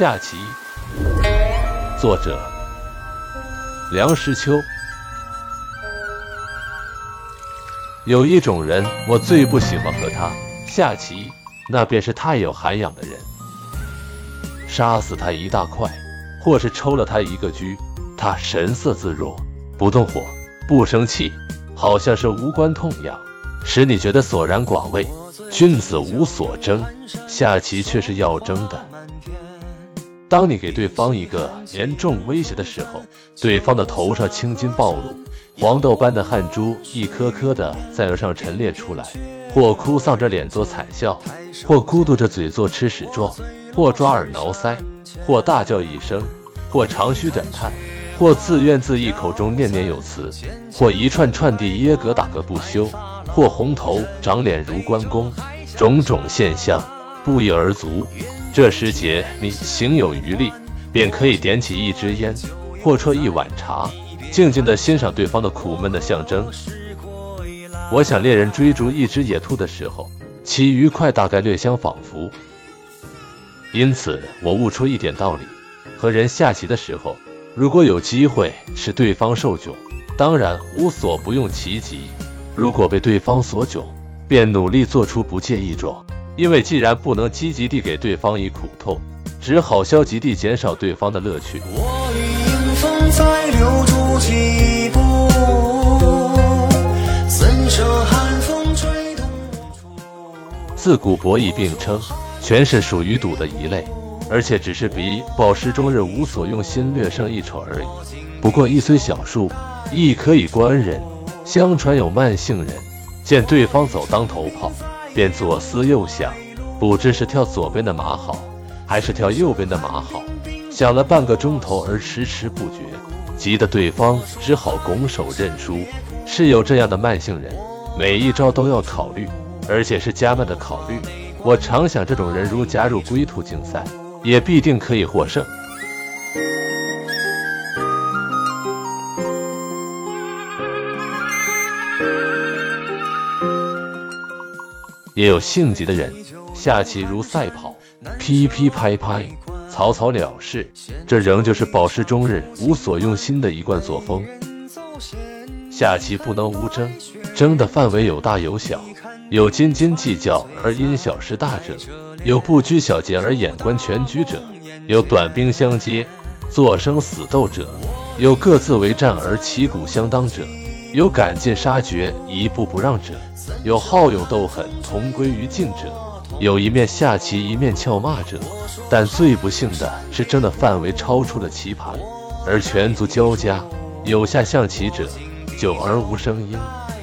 下棋，作者梁实秋。有一种人，我最不喜欢和他下棋，那便是太有涵养的人。杀死他一大块，或是抽了他一个车，他神色自若，不动火，不生气，好像是无关痛痒，使你觉得索然寡味。君子无所争，下棋却是要争的。当你给对方一个严重威胁的时候，对方的头上青筋暴露，黄豆般的汗珠一颗颗的在额上陈列出来，或哭丧着脸做惨笑，或咕嘟着嘴做吃屎状，或抓耳挠腮，或大叫一声，或长吁短叹，或自怨自艾，口中念念有词，或一串串地耶格打个不休。或红头长脸如关公，种种现象不一而足。这时节你行有余力，便可以点起一支烟，或啜一碗茶，静静地欣赏对方的苦闷的象征。我想猎人追逐一只野兔的时候，其愉快大概略相仿佛。因此，我悟出一点道理：和人下棋的时候，如果有机会使对方受窘，当然无所不用其极。如果被对方所窘，便努力做出不介意状，因为既然不能积极地给对方以苦痛，只好消极地减少对方的乐趣。自古博弈并称，全是属于赌的一类，而且只是比饱食终日无所用心略胜一筹而已。不过一虽小数，亦可以观人。相传有慢性人见对方走当头炮，便左思右想，不知是跳左边的马好，还是跳右边的马好。想了半个钟头而迟迟不决，急得对方只好拱手认输。是有这样的慢性人，每一招都要考虑，而且是加慢的考虑。我常想，这种人如加入龟兔竞赛，也必定可以获胜。也有性急的人下棋如赛跑，噼噼拍拍，草草了事。这仍旧是饱食终日无所用心的一贯作风。下棋不能无争，争的范围有大有小，有斤斤计较而因小失大者，有不拘小节而眼观全局者，有短兵相接，做生死斗者，有各自为战而旗鼓相当者。有赶尽杀绝、一步不让者，有好勇斗狠、同归于尽者，有一面下棋一面俏骂者。但最不幸的是，争的范围超出了棋盘，而全族交加。有下象棋者，久而无声音，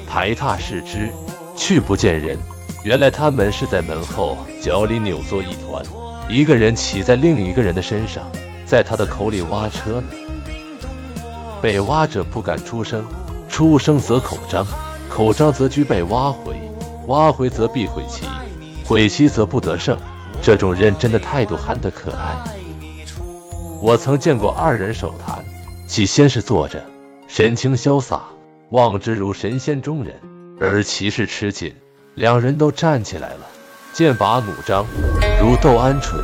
排闼视之，去不见人。原来他们是在门后脚里扭作一团，一个人骑在另一个人的身上，在他的口里挖车呢。被挖者不敢出声。出生则口张，口张则居被挖回，挖回则必毁棋，毁棋则不得胜。这种认真的态度憨得可爱。我曾见过二人手谈，其先是坐着，神情潇洒，望之如神仙中人；而棋势吃紧，两人都站起来了，剑拔弩张，如斗鹌鹑。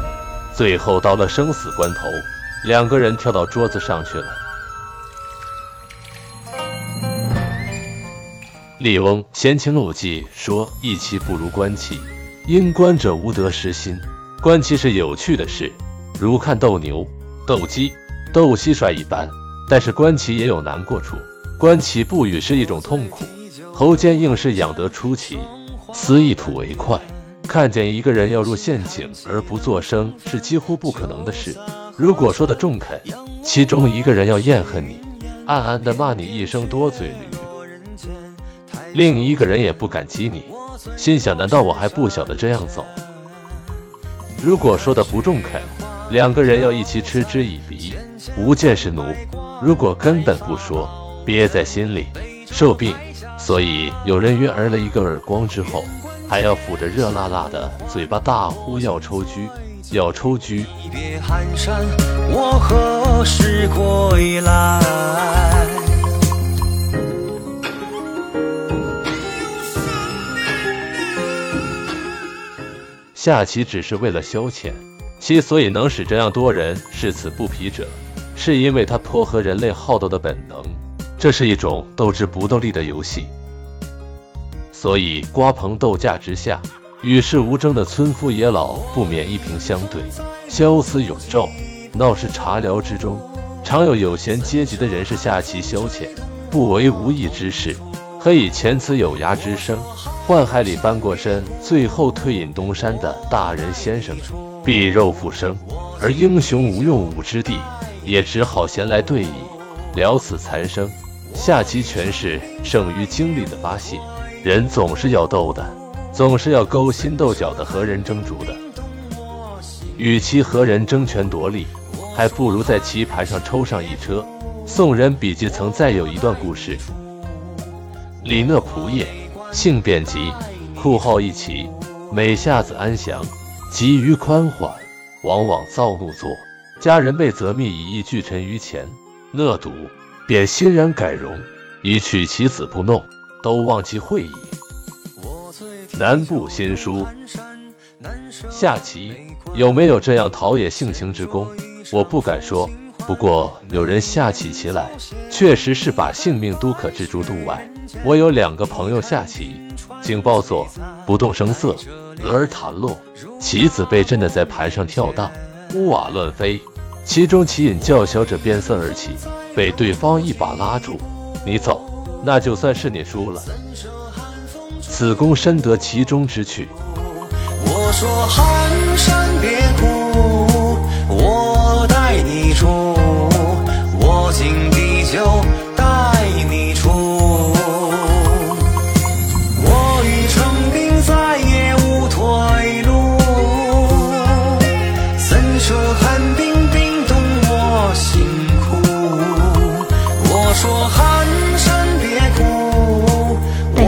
最后到了生死关头，两个人跳到桌子上去了。《笠翁闲情偶记》说：“弈棋不如观棋，因观者无得失心。观棋是有趣的事，如看斗牛、斗鸡、斗蟋蟀一般。但是观棋也有难过处，观棋不语是一种痛苦。头尖硬是养得出奇，思一吐为快。看见一个人要入陷阱而不作声，是几乎不可能的事。如果说的中肯，其中一个人要厌恨你，暗暗的骂你一声多嘴驴。”另一个人也不敢激你，心想：难道我还不晓得这样走？如果说的不中肯，两个人要一起嗤之以鼻，无见是奴；如果根本不说，憋在心里，受病。所以有人约儿了一个耳光之后，还要抚着热辣辣的嘴巴大呼要抽车，要抽车。我何时归来？下棋只是为了消遣，其所以能使这样多人视此不疲者，是因为它颇合人类好斗的本能。这是一种斗智不斗力的游戏。所以瓜棚斗架之下，与世无争的村夫野老不免一平相对，消思永昼。闹市茶寮之中，常有有闲阶级的人士下棋消遣，不为无益之事。可以遣此有涯之生，宦海里翻过身，最后退隐东山的大人先生们，必肉复生。而英雄无用武之地，也只好闲来对弈，了此残生。下棋全是胜于精力的发泄，人总是要斗的，总是要勾心斗角的和人争逐的。与其和人争权夺利，还不如在棋盘上抽上一车。宋人笔记曾载有一段故事。李讷仆也，性便急，酷好一棋，每下子安详，急于宽缓，往往躁怒作。家人被责密以一拒臣于前，讷笃，便欣然改容，以取其子不弄，都忘其会矣。南部新书，下棋有没有这样陶冶性情之功？我不敢说。不过有人下起棋来，确实是把性命都可置诸度外。我有两个朋友下棋，警报作，不动声色，俄而弹落，棋子被震得在盘上跳荡，屋瓦乱飞。其中棋瘾较小者变色而起，被对方一把拉住，你走，那就算是你输了。此功深得其中之趣。我说寒山别哭，